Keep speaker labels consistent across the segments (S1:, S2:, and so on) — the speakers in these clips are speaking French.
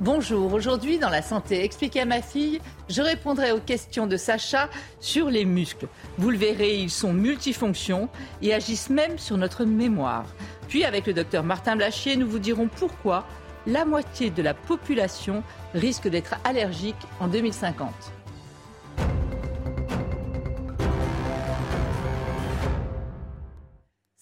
S1: Bonjour, aujourd'hui dans la santé expliquée à ma fille, je répondrai aux questions de Sacha sur les muscles. Vous le verrez, ils sont multifonctions et agissent même sur notre mémoire. Puis avec le docteur Martin Blachier, nous vous dirons pourquoi la moitié de la population risque d'être allergique en 2050.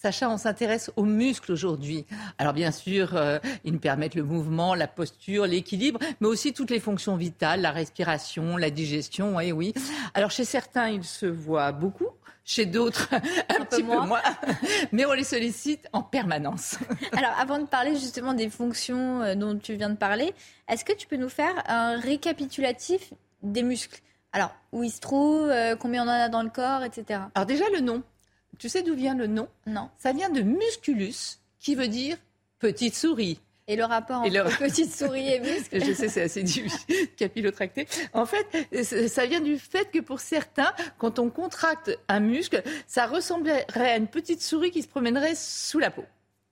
S1: Sacha, on s'intéresse aux muscles aujourd'hui. Alors bien sûr, euh, ils nous permettent le mouvement, la posture, l'équilibre, mais aussi toutes les fonctions vitales, la respiration, la digestion, oui, oui. Alors chez certains, ils se voient beaucoup, chez d'autres un, petit peu moins, mais on les sollicite en permanence.
S2: Alors avant de parler justement des fonctions euh, dont tu viens de parler, est-ce que tu peux nous faire un récapitulatif des muscles? Alors, où ils se trouvent, euh, combien on en a dans le corps, etc.
S1: Alors déjà le nom. Tu sais d'où vient le nom?
S2: Non.
S1: Ça vient de musculus, qui veut dire petite souris.
S2: Et le rapport entre petite souris et muscle
S1: Je sais, c'est assez capillotracté. En fait, ça vient du fait que pour certains, quand on contracte un muscle, ça ressemblerait à une petite souris qui se promènerait sous la peau.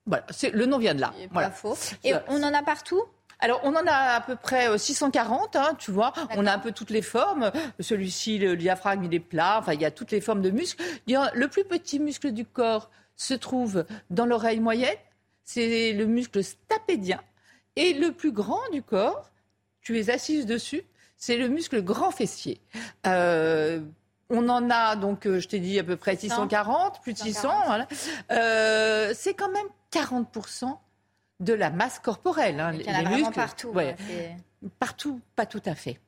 S1: Voilà, le nom vient de là.
S2: Voilà. faux. Et on en a partout?
S1: Alors, on en a à peu près 640, euh, hein, tu vois. On a un peu toutes les formes. Celui-ci, le diaphragme, il est plat. Enfin, il y a toutes les formes de muscles. Le plus petit muscle du corps se trouve dans l'oreille moyenne. C'est le muscle stapédien. Et le plus grand du corps, tu es assise dessus, c'est le muscle grand fessier. Euh, on en a donc, euh, je t'ai dit à peu près 640, plus de 600. c'est quand même 40 de la masse corporelle.
S2: Hein, les, muscles, partout.
S1: partout, pas tout à fait.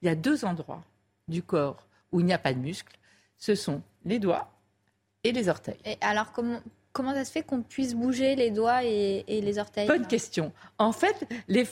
S1: Il y a deux endroits du corps où il n'y a pas de muscles. Ce sont les doigts et les orteils.
S2: Et alors comment, comment ça se fait qu'on puisse bouger les doigts et, les orteils
S1: Bonne question. En fait, les,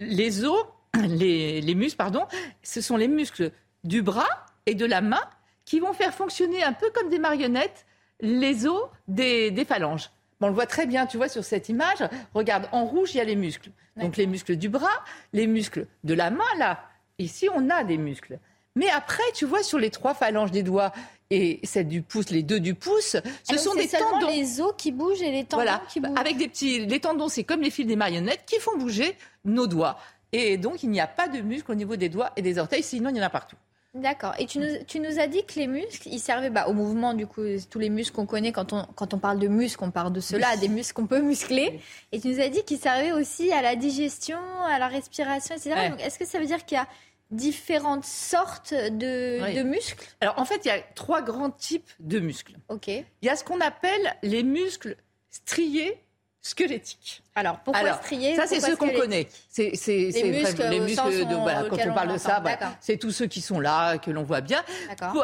S1: les, os, les, les muscles, pardon, ce sont les muscles du bras et de la main qui vont faire fonctionner un peu comme des marionnettes les os des, des phalanges on le voit très bien, tu vois, sur cette image. Regarde, en rouge, il y a les muscles. Donc les muscles du bras, les muscles de la main, là. Ici, on a des muscles. Mais après, tu vois, sur les trois phalanges des doigts et celle du pouce, les deux du pouce, ce sont des tendons.
S2: les os qui bougent et les tendons qui bougent.
S1: Avec des petits, les tendons, c'est comme les fils des marionnettes qui font bouger nos doigts. Et donc, il n'y a pas de muscles au niveau des doigts et des orteils, sinon il y en a partout.
S2: D'accord. Et tu nous, tu nous, as dit que les muscles, ils servaient bah, au mouvement, du coup, tous les muscles qu'on connaît, quand on, quand on parle de muscles, on parle de cela, des muscles qu'on peut muscler. Et tu nous as dit qu'ils servaient aussi à la digestion, à la respiration, etc. est-ce que ça veut dire qu'il y a différentes sortes de, de, muscles?
S1: Alors, en fait, il y a trois grands types de muscles.
S2: OK.
S1: Il y a ce qu'on appelle les muscles striés squelettiques.
S2: Alors, pourquoi strier
S1: Ça, c'est
S2: ceux
S1: qu'on connaît. C'est
S2: les muscles,
S1: les muscles de, voilà, quand on parle de ça, c'est tous ceux qui sont là, que l'on voit bien.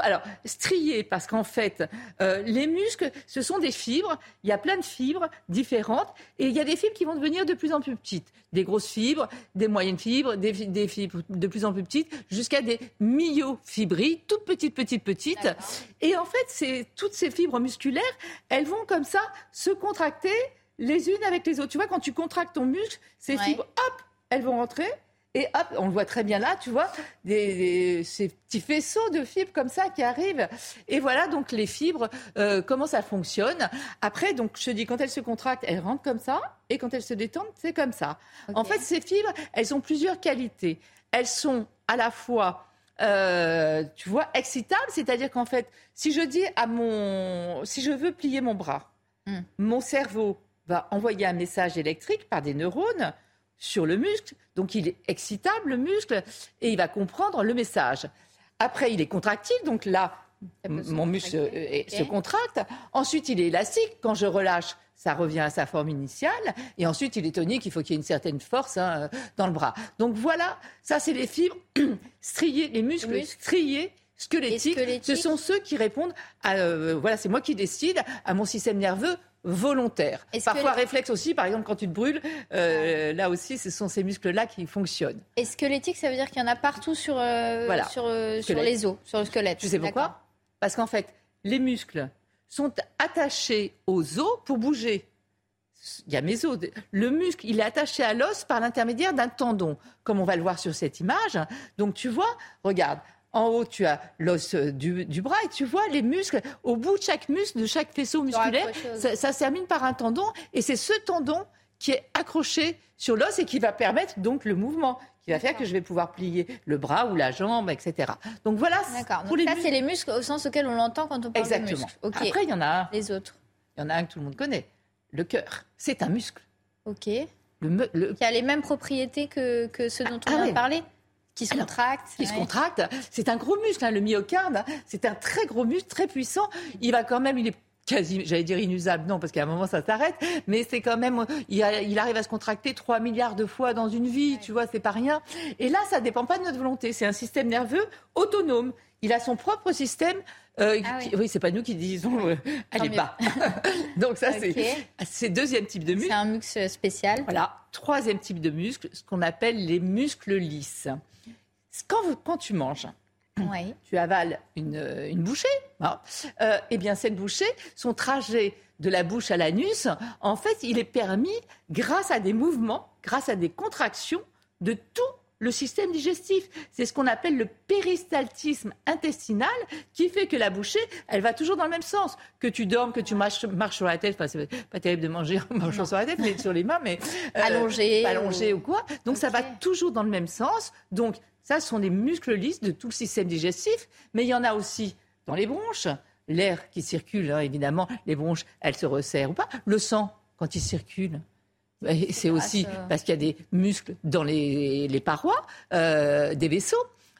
S1: alors, strier, parce qu'en fait, euh, les muscles, ce sont des fibres. Il y a plein de fibres différentes. Et il y a des fibres qui vont devenir de plus en plus petites. Des grosses fibres, des moyennes fibres, des, des fibres de plus en plus petites, jusqu'à des myofibrilles, toutes petites, petites, petites. Et en fait, c'est toutes ces fibres musculaires, elles vont comme ça se contracter les unes avec les autres. Tu vois, quand tu contractes ton muscle, ces fibres, hop, elles vont rentrer. Et hop, on le voit très bien là, tu vois, des, ces petits faisceaux de fibres comme ça qui arrivent. Et voilà donc les fibres, euh, comment ça fonctionne. Après, donc je dis, quand elles se contractent, elles rentrent comme ça. Et quand elles se détendent, c'est comme ça. En fait, ces fibres, elles ont plusieurs qualités. Elles sont à la fois euh, tu vois, excitables, c'est-à-dire qu'en fait, si je dis à mon, si je veux plier mon bras, hmm. mon cerveau va envoyer un message électrique par des neurones sur le muscle. Donc il est excitable, le muscle, et il va comprendre le message. Après, il est contractile, donc là, mon muscle se contracte. Ensuite, il est élastique. Quand je relâche, ça revient à sa forme initiale. Et ensuite, il est tonique, il faut qu'il y ait une certaine force hein, dans le bras. Donc voilà, ça, c'est les fibres striées, les muscles, striés. Squelettiques, ce sont ceux qui répondent à, euh, voilà, c'est moi qui décide à mon système nerveux volontaire. Parfois réflexe aussi, par exemple quand tu te brûles, euh, là aussi ce sont ces muscles-là qui fonctionnent.
S2: Et squelettique, ça veut dire qu'il y en a partout sur, euh, sur, sur, les os, sur le squelette?
S1: Tu sais pourquoi Parce qu'en fait, les muscles sont attachés aux os pour bouger. Il y a mes os. Le muscle, il est attaché à l'os par l'intermédiaire d'un tendon, comme on va le voir sur cette image. Donc tu vois, regarde, en haut, tu as l'os euh, du, bras et tu vois les muscles. Au bout de chaque muscle, de chaque faisceau musculaire, ça, ça, se termine par un tendon. Et c'est ce tendon qui est accroché sur l'os et qui va permettre donc le mouvement qui va faire que je vais pouvoir plier le bras ou la jambe, etc. Donc voilà.
S2: D'accord. Donc ça, c'est les muscles au sens auquel on l'entend quand on parle
S1: Exactement.
S2: de muscles.
S1: Après, il y en a un.
S2: Les autres.
S1: Il y en a un que tout le monde connaît. Le cœur. C'est un muscle.
S2: Ok. Le, Qui a les mêmes propriétés que, que ceux dont on ah, vient de parler qui se contracte.
S1: Qui se contracte. C'est un gros muscle, hein, le myocarde. C'est un très gros muscle, très puissant. Il va quand même, il est quasi, j'allais dire inusable, non, parce qu'à un moment ça s'arrête, mais c'est quand même, il, arrive à se contracter 3 milliards de fois dans une vie, tu vois, c'est pas rien. Et là, ça dépend pas de notre volonté, c'est un système nerveux autonome. Il a son propre système. Euh, ah oui, c'est pas nous qui disons euh, allez bas. Donc ça c'est deuxième type de muscle.
S2: C'est un muscle spécial.
S1: Voilà, troisième type de muscle, ce qu'on appelle les muscles lisses. Quand, quand tu manges, tu avales une, bouchée, hein. euh, eh bien cette bouchée, son trajet de la bouche à l'anus, en fait, il est permis grâce à des mouvements, grâce à des contractions de tout le système digestif. C'est ce qu'on appelle le péristaltisme intestinal qui fait que la bouchée, elle va toujours dans le même sens. Que tu dormes, que tu marches, sur la tête, enfin, c'est pas terrible de manger en marchant sur la tête, mais sur les mains, mais.
S2: Euh, allongé.
S1: Allongé ou... quoi. Donc ça va toujours dans le même sens. Donc ça, ce sont des muscles lisses de tout le système digestif, mais il y en a aussi dans les bronches. L'air qui circule, hein, évidemment, les bronches, elles se resserrent ou pas. Le sang, quand il circule, c'est aussi parce qu'il y a des muscles dans les, parois euh, des vaisseaux.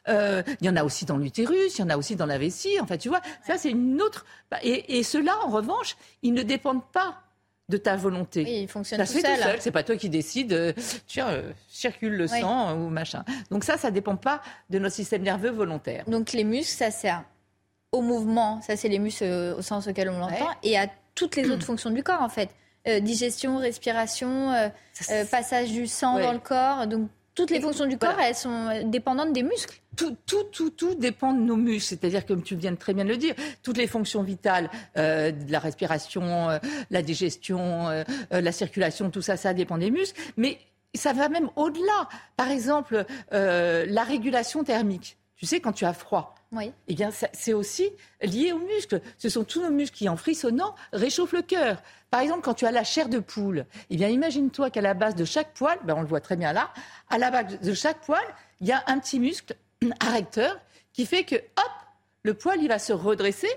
S1: Euh, il y en a aussi dans l'utérus, il y en a aussi dans la vessie. Enfin, tu vois, ça c'est une autre. Et, et ceux-là, en revanche, ils ne dépendent pas de ta volonté.
S2: Oui, il fonctionne tout, seul.
S1: C'est pas toi qui décides, euh, tiens, euh, circule le sang ou machin. Donc ça, ça dépend pas de notre système nerveux volontaire.
S2: Donc les muscles, ça sert au mouvement, ça c'est les muscles euh, au sens auquel on l'entend, et à toutes les autres fonctions du corps en fait. Digestion, respiration, passage du sang dans le corps. Donc toutes les fonctions du corps, elles sont dépendantes des muscles.
S1: Tout, tout, tout, tout dépend de nos muscles. C'est-à-dire, comme tu viens de très bien de le dire, toutes les fonctions vitales, euh, la respiration, euh, la digestion, euh, la circulation, tout ça, ça dépend des muscles. Mais ça va même au-delà. Par exemple, la régulation thermique. Tu sais, quand tu as froid,
S2: oui.
S1: eh bien, c'est aussi lié aux muscles. Ce sont tous nos muscles qui, en frissonnant, réchauffent le cœur. Par exemple, quand tu as la chair de poule, eh bien, imagine-toi qu'à la base de chaque poil, ben, on le voit très bien là, à la base de chaque poil, il y a un petit muscle arrecteur qui fait que, hop, le poil, il va se redresser.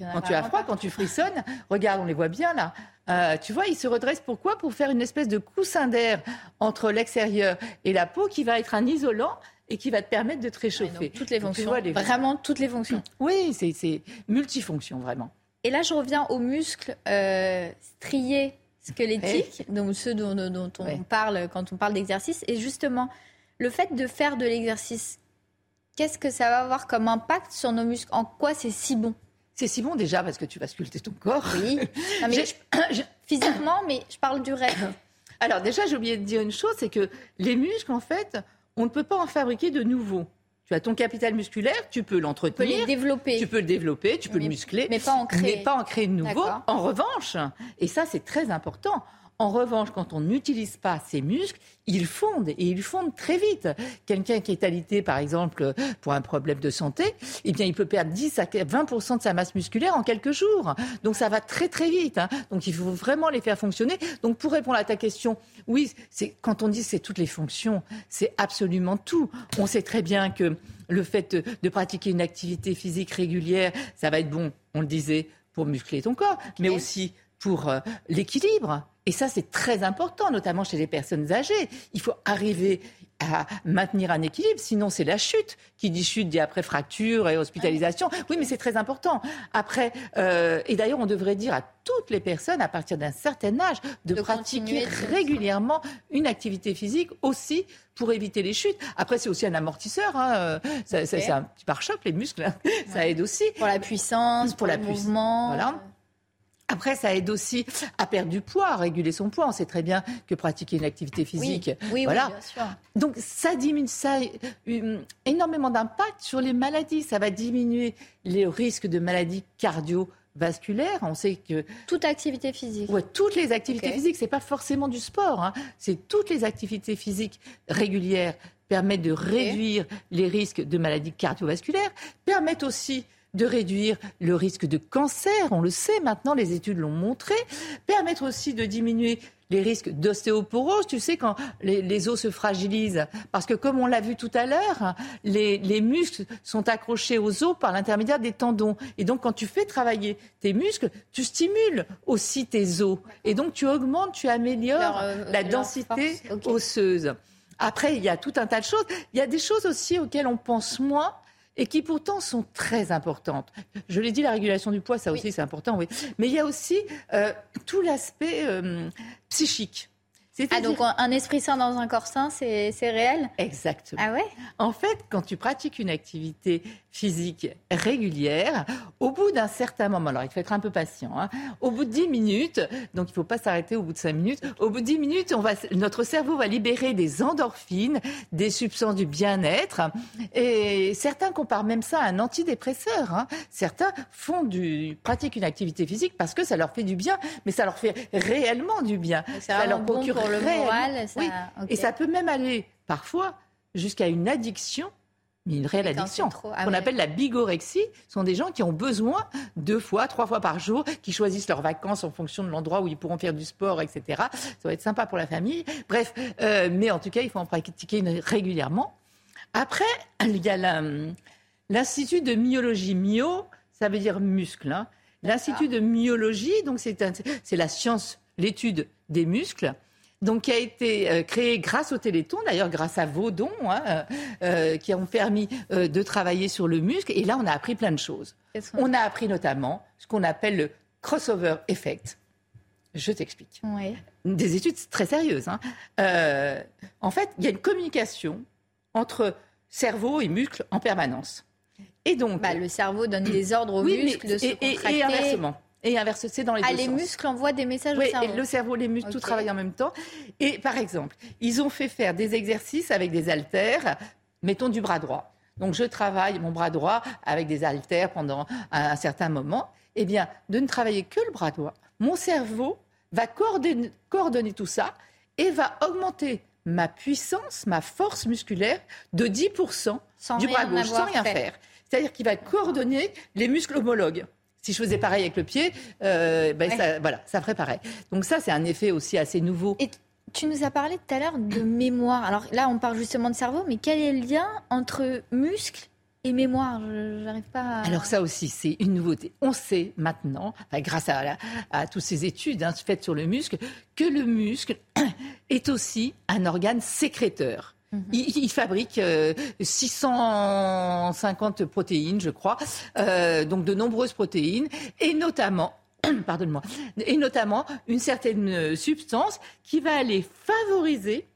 S1: Ah quand tu as froid, quand tu frissonnes, regarde, on les voit bien là. Euh, tu vois, il se redresse pourquoi? Pour faire une espèce de coussin d'air entre l'extérieur et la peau qui va être un isolant et qui va te permettre de te réchauffer.
S2: toutes les fonctions, vraiment toutes les fonctions.
S1: Oui, c'est multifonction vraiment.
S2: Et là, je reviens aux muscles euh, striés squelettiques, donc ceux dont, on parle quand on parle d'exercice. Et justement, le fait de faire de l'exercice, qu'est-ce que ça va avoir comme impact sur nos muscles? En quoi c'est si bon?
S1: C'est si bon déjà parce que tu vas sculpter ton corps.
S2: Oui. mais physiquement, mais je parle du reste.
S1: Alors déjà, j'ai oublié de dire une chose, c'est que les muscles, en fait, on ne peut pas en fabriquer de nouveaux. Tu as ton capital musculaire, tu peux l'entretenir.
S2: Tu peux le développer.
S1: Tu peux le développer, tu peux le muscler.
S2: Mais pas en créer.
S1: Mais pas en créer de nouveau. En revanche, et ça c'est très important, en revanche, quand on n'utilise pas ses muscles, ils fondent et ils fondent très vite. Quelqu'un qui est alité, par exemple, pour un problème de santé, eh bien, il peut perdre 10 à 20 de sa masse musculaire en quelques jours. Donc, ça va très, très vite. Hein. Donc, il faut vraiment les faire fonctionner. Donc, pour répondre à ta question, oui, c'est, quand on dit c'est toutes les fonctions, c'est absolument tout. On sait très bien que le fait de, pratiquer une activité physique régulière, ça va être bon, on le disait, pour muscler ton corps, mais aussi pour euh, l'équilibre. Et ça, c'est très important, notamment chez les personnes âgées. Il faut arriver à maintenir un équilibre. Sinon, c'est la chute. Qui dit chute dit après fracture et hospitalisation. Oui, mais c'est très important. Après, euh, et d'ailleurs, on devrait dire à toutes les personnes, à partir d'un certain âge, de, pratiquer régulièrement une activité physique aussi pour éviter les chutes. Après, c'est aussi un amortisseur. Hein. C'est un petit pare-choc, les muscles. Hein. Ça aide aussi.
S2: Pour la puissance, pour, le mouvement.
S1: Voilà. Après, ça aide aussi à perdre du poids, à réguler son poids. On sait très bien que pratiquer une activité physique,
S2: oui, voilà. bien sûr.
S1: Donc ça diminue, ça a énormément d'impact sur les maladies. Ça va diminuer les risques de maladies cardiovasculaires. On sait que
S2: toute activité physique.
S1: Ouais, toutes les activités physiques, c'est pas forcément du sport. Hein. C'est toutes les activités physiques régulières permettent de réduire les risques de maladies cardiovasculaires, permettent aussi de réduire le risque de cancer, on le sait maintenant, les études l'ont montré, permettre aussi de diminuer les risques d'ostéoporose, tu sais, quand les, os se fragilisent. Parce que comme on l'a vu tout à l'heure, les, les, muscles sont accrochés aux os par l'intermédiaire des tendons. Et donc, quand tu fais travailler tes muscles, tu stimules aussi tes os. Et donc, tu augmentes, tu améliores euh, la densité osseuse. Après, il y a tout un tas de choses. Il y a des choses aussi auxquelles on pense moins et qui pourtant sont très importantes. Je l'ai dit, la régulation du poids, ça aussi c'est important, oui. Mais il y a aussi euh, tout l'aspect euh, psychique.
S2: Ah, donc un esprit sain dans un corps sain, c'est réel?
S1: Exactement.
S2: Ah ouais?
S1: En fait, quand tu pratiques une activité physique régulière, au bout d'un certain moment, alors il faut être un peu patient, hein, au bout de 10 minutes, donc il ne faut pas s'arrêter au bout de 5 minutes, au bout de 10 minutes, on va, notre cerveau va libérer des endorphines, des substances du bien-être, et certains comparent même ça à un antidépresseur. Hein. Certains font du, pratiquent une activité physique parce que ça leur fait du bien, mais ça leur fait réellement du bien.
S2: Ça leur procure le moral.
S1: oui. Et ça peut même aller parfois jusqu'à une addiction mais une réelle addiction. Ah qu'on appelle la bigorexie, sont des gens qui ont besoin deux fois, trois fois par jour, qui choisissent leurs vacances en fonction de l'endroit où ils pourront faire du sport, etc. Ça va être sympa pour la famille. Bref, euh, mais en tout cas, il faut en pratiquer régulièrement. Après, il y a l'Institut de myologie. Myo, ça veut dire muscle. Hein. L'Institut de myologie, donc c'est la science, l'étude des muscles donc qui a été euh, créé grâce au Téléthon, d'ailleurs grâce à vos dons, hein, euh, euh, qui ont permis de travailler sur le muscle. Et là, on a appris plein de choses. On a appris notamment ce qu'on appelle le crossover effect. Je t'explique. Des études très sérieuses. Hein. en fait, il y a une communication entre cerveau et muscle en permanence.
S2: Et donc, bah, le cerveau donne des ordres aux muscles de se contracter.
S1: Et inversement. Et inverse, c'est dans les
S2: ah,
S1: deux
S2: les muscles envoient des messages au cerveau.
S1: Et le cerveau, les muscles, tout travaillent en même temps. Et par exemple, ils ont fait faire des exercices avec des haltères, mettons du bras droit. Donc je travaille mon bras droit avec des haltères pendant un, certain moment. Eh bien, de ne travailler que le bras droit, mon cerveau va coordonner, coordonner tout ça et va augmenter ma puissance, ma force musculaire de 10% du bras gauche sans rien faire. C'est-à-dire qu'il va coordonner les muscles homologues. Si je faisais pareil avec le pied, euh, ben ça, voilà, ça ferait pareil. Donc ça, c'est un effet aussi assez nouveau.
S2: Et tu nous as parlé tout à l'heure de mémoire. Alors là, on parle justement de cerveau, mais quel est le lien entre muscle et mémoire? Je n'arrive pas à...
S1: Alors ça aussi, c'est une nouveauté. On sait maintenant, grâce à, à, toutes ces études hein, faites sur le muscle, que le muscle est aussi un organe sécréteur. Il, fabrique 650 euh, protéines, je crois, euh, donc de nombreuses protéines, et notamment pardonne-moi, et notamment une certaine substance qui va aller favoriser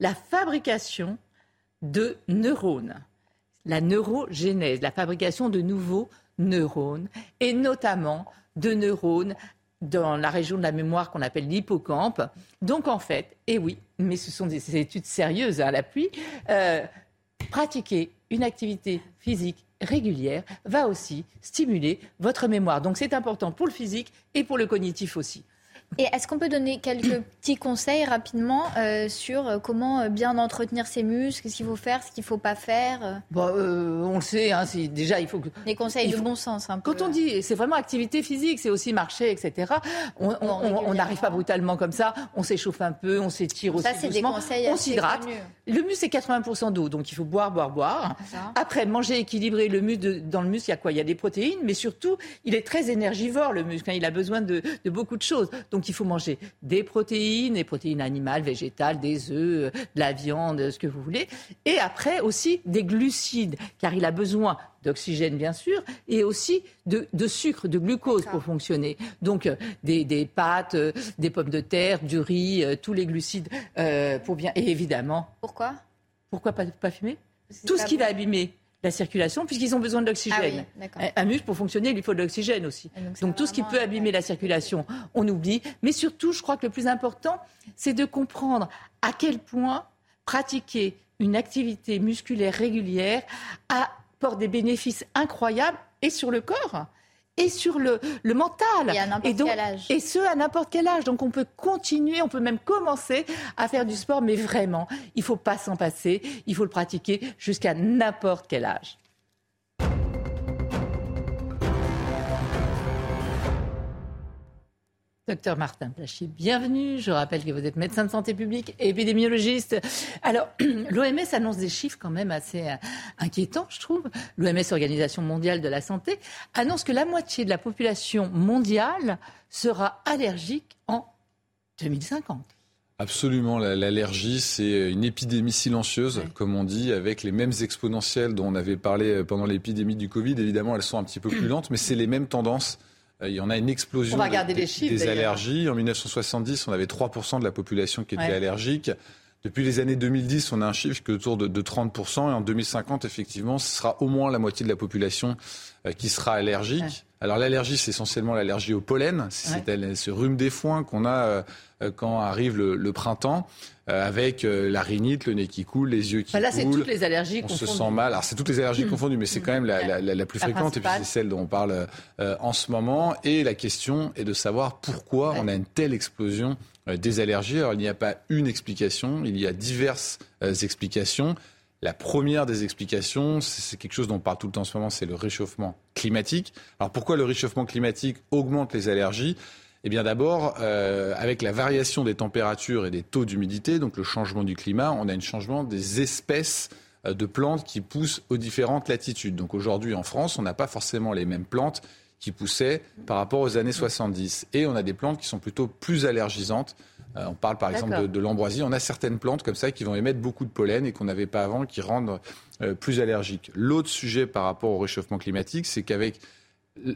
S1: la fabrication de neurones, la neurogénèse, la fabrication de nouveaux neurones, et notamment de neurones dans la région de la mémoire qu'on appelle l'hippocampe. Donc en fait, et oui, mais ce sont des études sérieuses à l'appui, euh, pratiquer une activité physique régulière va aussi stimuler votre mémoire. Donc c'est important pour le physique et pour le cognitif aussi.
S2: Et est-ce qu'on peut donner quelques petits conseils rapidement euh, sur euh, comment euh, bien entretenir ses muscles, ce qu'il faut faire, ce qu'il ne faut pas faire
S1: bon, On le sait, hein, déjà il faut que...
S2: Les conseils de bon sens. Un
S1: peu. Quand on dit c'est vraiment activité physique, c'est aussi marcher, etc. On n'arrive pas brutalement comme ça, on s'échauffe un peu, on s'étire aussi
S2: ça, c'est Des conseils
S1: on s'hydrate. Le muscle c'est 80% d'eau, donc il faut boire, boire, boire. Après, manger équilibré, le muscle, dans le muscle il y a quoi? Il y a des protéines, mais surtout il est très énergivore le muscle, hein. il a besoin de, de beaucoup de choses. Donc Donc il faut manger des protéines, des protéines animales, végétales, des œufs, de la viande, ce que vous voulez. Et après aussi des glucides, car il a besoin d'oxygène bien sûr, et aussi de, sucre, de glucose pour fonctionner. Donc euh, des, pâtes, euh, des pommes de terre, du riz, euh, tous les glucides pour bien. Et évidemment.
S2: Pourquoi?
S1: Pourquoi pas, pas fumer? Tout ce qui va abîmer la circulation, puisqu'ils ont besoin de l'oxygène. Ah un muscle, pour fonctionner, il faut de l'oxygène aussi. donc, tout ce qui peut abîmer la circulation, on oublie. Mais surtout, je crois que le plus important, c'est de comprendre à quel point pratiquer une activité musculaire régulière a porte des bénéfices incroyables et sur le corps et sur le, le mental.
S2: Et à n'importe quel âge.
S1: Et ce, à n'importe quel âge. Donc on peut continuer, on peut même commencer à faire du sport, mais vraiment, il ne faut pas s'en passer, il faut le pratiquer jusqu'à n'importe quel âge. Docteur Martin Plachier, bienvenue. Je rappelle que vous êtes médecin de santé publique et épidémiologiste. Alors, l'OMS annonce des chiffres quand même assez euh, inquiétants, je trouve. L'OMS, Organisation mondiale de la santé, annonce que la moitié de la population mondiale sera allergique en 2050.
S3: Absolument, l'allergie, c'est une épidémie silencieuse, comme on dit, avec les mêmes exponentielles dont on avait parlé pendant l'épidémie du Covid. Évidemment, elles sont un petit peu plus lentes, mais c'est les mêmes tendances. Euh, il y en a une explosion
S1: des,
S3: allergies. En 1970, on avait 3% de la population qui était allergique. Depuis les années 2010, on a un chiffre qui est autour de, 30%. Et en 2050, effectivement, ce sera au moins la moitié de la population euh, qui sera allergique. Alors l'allergie, c'est essentiellement l'allergie au pollen. C'est ce rhume des foins qu'on a euh, quand arrive le, printemps, avec la rhinite, le nez qui coule, les yeux qui coulent. Là,
S1: c'est toutes les allergies
S3: On se sent mal. Alors c'est toutes les allergies mmh. confondues, mais c'est quand même la, la plus fréquente et puis c'est celle dont on parle en ce moment. Et la question est de savoir pourquoi on a une telle explosion euh, des allergies. Alors il n'y a pas une explication, il y a diverses euh, explications. La première des explications, c'est quelque chose dont on parle tout le temps en ce moment, c'est le réchauffement climatique. Alors pourquoi le réchauffement climatique augmente les allergies? Eh bien d'abord, euh, avec la variation des températures et des taux d'humidité, donc le changement du climat, on a un changement des espèces de plantes qui poussent aux différentes latitudes. Donc aujourd'hui en France, on n'a pas forcément les mêmes plantes qui poussaient par rapport aux années 70. Et on a des plantes qui sont plutôt plus allergisantes. Euh, on parle par exemple de, l'ambroisie. On a certaines plantes comme ça qui vont émettre beaucoup de pollen et qu'on n'avait pas avant, qui rendent euh, plus allergiques. L'autre sujet par rapport au réchauffement climatique, c'est qu'avec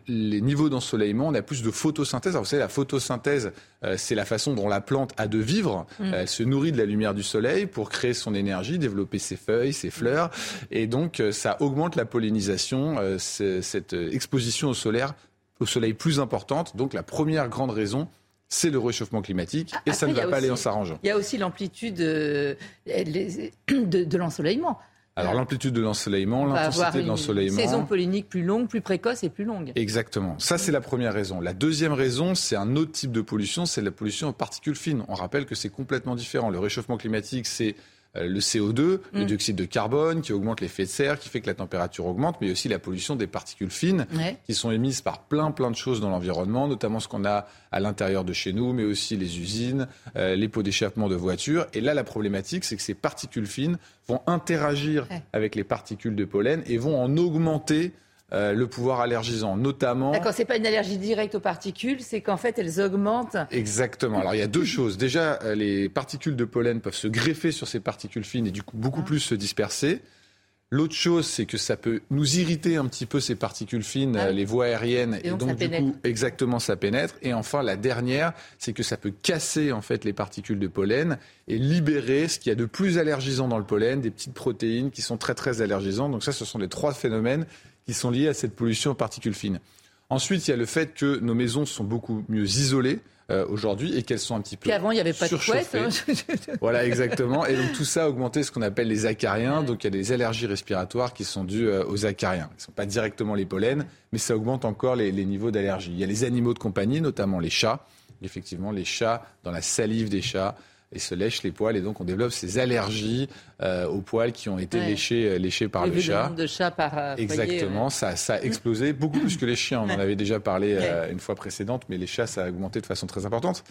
S3: les niveaux d'ensoleillement, on a plus de photosynthèse. Alors, vous savez, la photosynthèse, euh, c'est la façon dont la plante a de vivre. Mm. Elle se nourrit de la lumière du soleil pour créer son énergie, développer ses feuilles, ses fleurs. Et donc, euh, ça augmente la pollinisation, euh, cette exposition au, solaire, au soleil plus importante. Donc, la première grande raison, c'est le réchauffement climatique et ça ne va pas aller en s'arrangeant.
S1: Il y a aussi l'amplitude de, de l'ensoleillement.
S3: Alors l'amplitude de l'ensoleillement, l'intensité de l'ensoleillement.
S1: Saison pollinique plus longue, plus précoce et plus longue.
S3: Exactement. Ça c'est la première raison. La deuxième raison, c'est un autre type de pollution, c'est la pollution aux particules fines. On rappelle que c'est complètement différent. Le réchauffement climatique, c'est euh, le CO2, le mm. dioxyde de carbone qui augmente l'effet de serre, qui fait que la température augmente, mais aussi la pollution des particules fines qui sont émises par plein plein de choses dans l'environnement, notamment ce qu'on a à l'intérieur de chez nous, mais aussi les usines, euh, les pots d'échappement de voitures. Et là, la problématique, c'est que ces particules fines vont interagir avec les particules de pollen et vont en augmenter euh, le pouvoir allergisant, notamment.
S1: D'accord, c'est pas une allergie directe aux particules, c'est qu'en fait elles augmentent.
S3: Exactement. Alors il y a deux choses. Déjà, euh, les particules de pollen peuvent se greffer sur ces particules fines et du coup beaucoup ah. plus se disperser. L'autre chose, c'est que ça peut nous irriter un petit peu ces particules fines, ah les voies aériennes, et, donc, du coup, exactement, ça pénètre. Et enfin, la dernière, c'est que ça peut casser en fait les particules de pollen et libérer ce qu'il y a de plus allergisant dans le pollen, des petites protéines qui sont très très allergisantes. Donc ça, ce sont les trois phénomènes qui sont liées à cette pollution aux particules fines. Ensuite, il y a le fait que nos maisons sont beaucoup mieux isolées. Euh, aujourd'hui et qu'elles sont un petit peu
S1: avant il n'y avait pas de couette. Hein.
S3: voilà exactement et donc tout ça a augmenté ce qu'on appelle les acariens donc il y a des allergies respiratoires qui sont dues euh, aux acariens Ce ne sont pas directement les pollens mais ça augmente encore les, les niveaux d'allergie il y a les animaux de compagnie notamment les chats effectivement les chats dans la salive des chats et se lèche les poils et donc on développe ces allergies euh, aux poils qui ont été léchés, euh, léchés par le, chat.
S1: de chats par euh,
S3: Exactement, ça, ça, a explosé beaucoup plus que les chiens. On en avait déjà parlé une fois précédente, mais les chats ça a augmenté de façon très importante.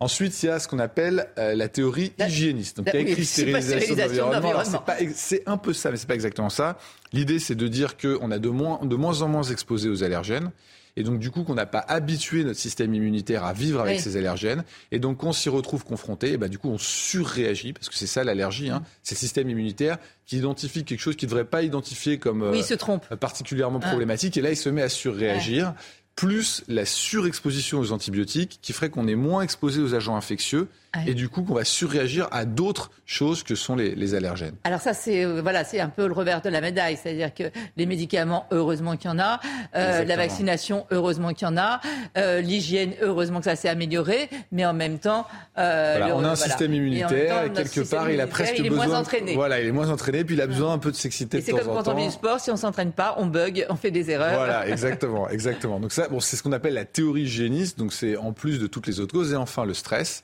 S3: Ensuite, il y a ce qu'on appelle euh, la théorie hygiéniste. Donc, il y a écrit stérilisation, de l'environnement. C'est un peu ça, mais c'est pas exactement ça. L'idée, c'est de dire qu'on a de moins, de moins en moins exposé aux allergènes. Et donc, du coup, qu'on n'a pas habitué notre système immunitaire à vivre avec ces allergènes. Et donc, qu'on s'y retrouve confronté, et bah, du coup, on surréagit, parce que c'est ça l'allergie. Hein. C'est le système immunitaire qui identifie quelque chose qu'il ne devrait pas identifier comme
S1: euh,
S3: particulièrement ah. problématique. Et là, il se met à surréagir plus la surexposition aux antibiotiques qui ferait qu'on est moins exposé aux agents infectieux et du coup qu'on va surréagir à d'autres choses que sont les, allergènes.
S1: Alors ça c'est euh, voilà c'est un peu le revers de la médaille, c'est-à-dire que les médicaments heureusement qu'il y en a, euh, la vaccination heureusement qu'il y en a, euh, l'hygiène heureusement que ça s'est amélioré, mais en même temps
S3: on a un système immunitaire et, quelque part il a presque
S1: il est
S3: besoin
S1: moins entraîné.
S3: voilà il est moins entraîné puis il a besoin un peu de s'exciter
S1: temps en temps. C'est comme quand on fait du sport, si on s'entraîne pas, on bug, on fait des erreurs.
S3: Voilà exactement exactement. Donc ça bon c'est ce qu'on appelle la théorie hygiéniste, donc c'est en plus de toutes les autres causes et enfin le stress.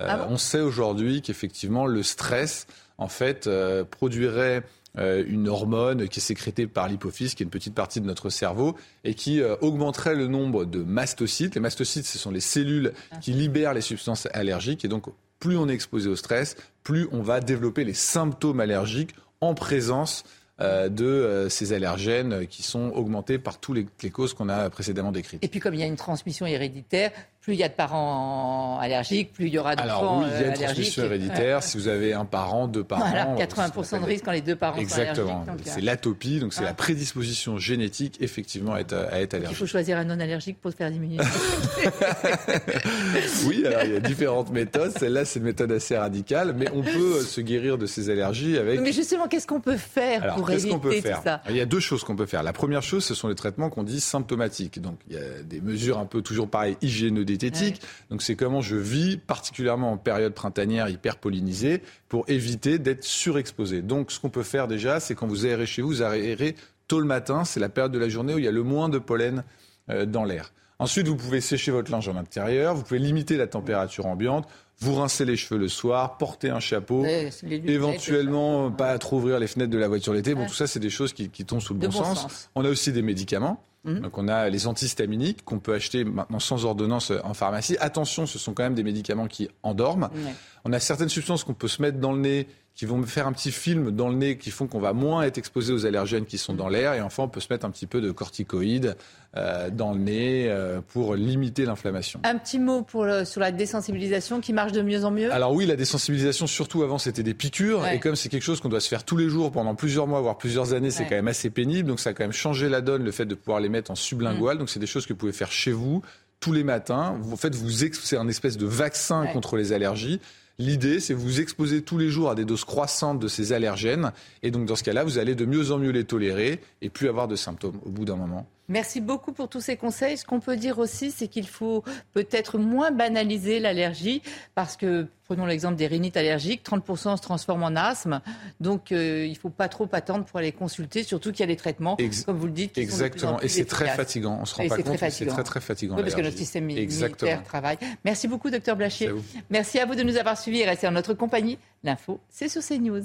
S3: Euh, ah on sait aujourd'hui qu'effectivement, le stress, en fait, euh, produirait euh, une hormone qui est sécrétée par l'hypophyse, qui est une petite partie de notre cerveau, et qui augmenterait le nombre de mastocytes. Les mastocytes, ce sont les cellules ah. qui libèrent les substances allergiques, et donc plus on est exposé au stress, plus on va développer les symptômes allergiques en présence de ces allergènes qui sont augmentés par toutes les causes qu'on a précédemment décrites.
S1: Et puis comme il y a une transmission héréditaire, plus il y a de parents allergiques, plus il y aura d'enfants
S3: Alors oui, il y a une euh, transmission héréditaire. Si vous avez un parent, deux parents...
S1: Voilà, 80% de risque quand les deux parents
S3: Exactement.
S1: sont
S3: allergiques. C'est l'atopie, donc c'est la prédisposition génétique effectivement à être, à être allergique.
S1: Il faut choisir un non allergique pour se faire diminuer.
S3: oui, alors il y a différentes méthodes. Celle-là, c'est une méthode assez radicale, mais on peut se guérir de ces allergies avec...
S1: Mais justement, qu'est-ce qu'on peut faire pour éviter qu'on peut faire tout ça?
S3: Il y a deux choses qu'on peut faire. La première chose, ce sont les traitements qu'on dit symptomatiques. Donc il y a des mesures un peu toujours donc c'est comment je vis, particulièrement en période printanière hyper pollinisée, pour éviter d'être surexposé. Donc ce qu'on peut faire déjà, c'est quand vous aérez chez vous, vous aérez tôt le matin, c'est la période de la journée où il y a le moins de pollen euh, dans l'air. Ensuite, vous pouvez sécher votre linge en intérieur, vous pouvez limiter la température ambiante, vous rincez les cheveux le soir, porter un chapeau, éventuellement pas trop ouvrir les fenêtres de la voiture l'été. Bon, tout ça, c'est des choses qui, tombent sous le bon, sens. On a aussi des médicaments. Mmh. Donc on a les antihistaminiques qu'on peut acheter maintenant sans ordonnance en pharmacie. Attention, ce sont quand même des médicaments qui endorment. On a certaines substances qu'on peut se mettre dans le nez qui vont me faire un petit film dans le nez qui font qu'on va moins être exposé aux allergènes qui sont dans l'air. Et enfin, on peut se mettre un petit peu de corticoïdes euh, dans le nez euh, pour limiter l'inflammation.
S1: Un petit mot pour sur la désensibilisation qui marche de mieux en mieux?
S3: Alors oui, la désensibilisation, surtout avant, c'était des piqûres. Et comme c'est quelque chose qu'on doit se faire tous les jours pendant plusieurs mois, voire plusieurs années, c'est quand même assez pénible. Donc ça a quand même changé la donne, le fait de pouvoir les mettre en sublingual. Mm. Donc c'est des choses que vous pouvez faire chez vous tous les matins. En fait, vous c'est un espèce de vaccin contre les allergies. L'idée, c'est vous exposer tous les jours à des doses croissantes de ces allergènes. Et donc, dans ce cas-là, vous allez de mieux en mieux les tolérer et plus avoir de symptômes au bout d'un moment.
S1: Merci beaucoup pour tous ces conseils. Ce qu'on peut dire aussi, c'est qu'il faut peut-être moins banaliser l'allergie parce que, prenons l'exemple des rhinites allergiques, 30% se transforment en asthme. Donc, euh, il ne faut pas trop attendre pour aller consulter, surtout qu'il y a des traitements, comme vous le dites. Qui
S3: Exactement.
S1: et
S3: c'est très fatigant. On se rend pas compte, c'est très, très fatigant.
S1: Oui, parce que notre système immunitaire travaille. Merci beaucoup, docteur Blachier. Merci à vous de nous avoir suivis et restez en notre compagnie. L'info, c'est sur CNews.